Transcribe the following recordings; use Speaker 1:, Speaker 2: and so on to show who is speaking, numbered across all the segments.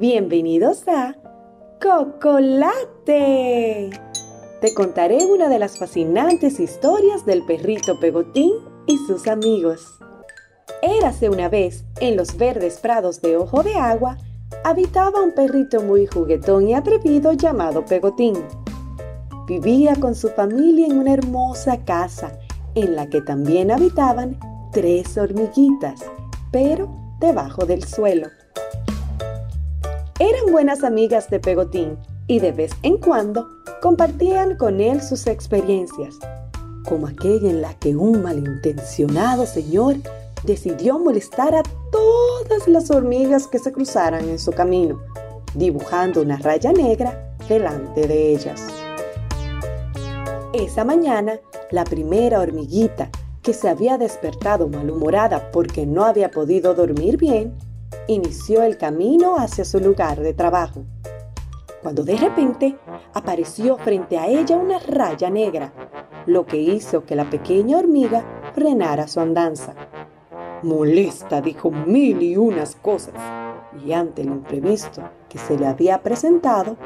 Speaker 1: Bienvenidos a Cocolate. Te contaré una de las fascinantes historias del perrito Pegotín y sus amigos. Érase una vez, en los verdes prados de Ojo de Agua, habitaba un perrito muy juguetón y atrevido llamado Pegotín. Vivía con su familia en una hermosa casa, en la que también habitaban tres hormiguitas, pero debajo del suelo. Eran buenas amigas de Pegotín y de vez en cuando compartían con él sus experiencias, como aquella en la que un malintencionado señor decidió molestar a todas las hormigas que se cruzaran en su camino, dibujando una raya negra delante de ellas. Esa mañana, la primera hormiguita, que se había despertado malhumorada porque no había podido dormir bien, inició el camino hacia su lugar de trabajo, cuando de repente apareció frente a ella una raya negra, lo que hizo que la pequeña hormiga frenara su andanza. Molesta, dijo mil y unas cosas, y ante el imprevisto que se le había presentado,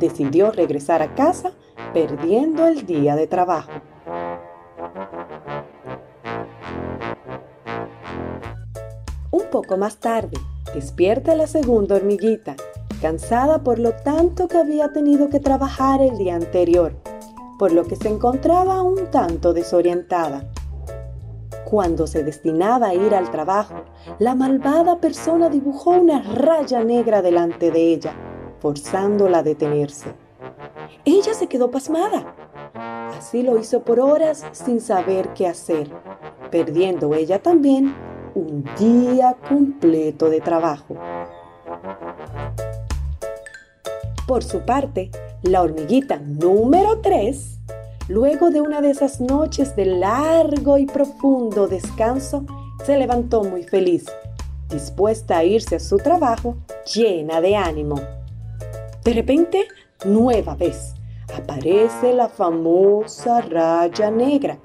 Speaker 1: decidió regresar a casa perdiendo el día de trabajo. Un poco más tarde, despierta la segunda hormiguita, cansada por lo tanto que había tenido que trabajar el día anterior, por lo que se encontraba un tanto desorientada. Cuando se destinaba a ir al trabajo, la malvada persona dibujó una raya negra delante de ella, forzándola a detenerse. Ella se quedó pasmada. Así lo hizo por horas sin saber qué hacer, perdiendo ella también un día completo de trabajo. Por su parte, la hormiguita número 3, luego de una de esas noches de largo y profundo descanso, se levantó muy feliz, dispuesta a irse a su trabajo llena de ánimo. De repente, nueva vez, aparece la famosa raya negra,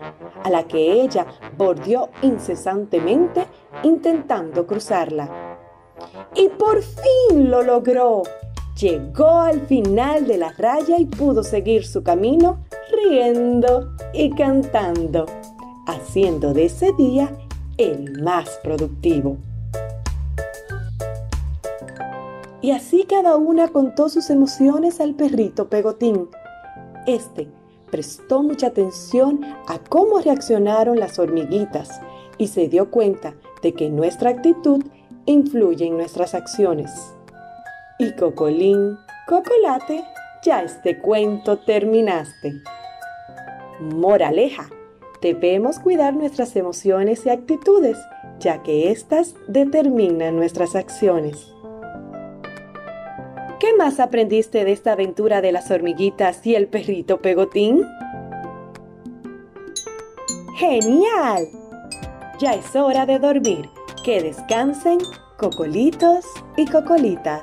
Speaker 1: a la que ella bordeó incesantemente intentando cruzarla. Y por fin lo logró. Llegó al final de la raya y pudo seguir su camino riendo y cantando, haciendo de ese día el más productivo. Y así cada una contó sus emociones al perrito Pegotín. Este prestó mucha atención a cómo reaccionaron las hormiguitas y se dio cuenta de que nuestra actitud influye en nuestras acciones. Y Cocolín, Cocolate, ya este cuento terminaste. Moraleja, debemos cuidar nuestras emociones y actitudes, ya que éstas determinan nuestras acciones. ¿Qué más aprendiste de esta aventura de las hormiguitas y el perrito Pegotín? ¡Genial! Ya es hora de dormir. Que descansen, cocolitos y cocolitas.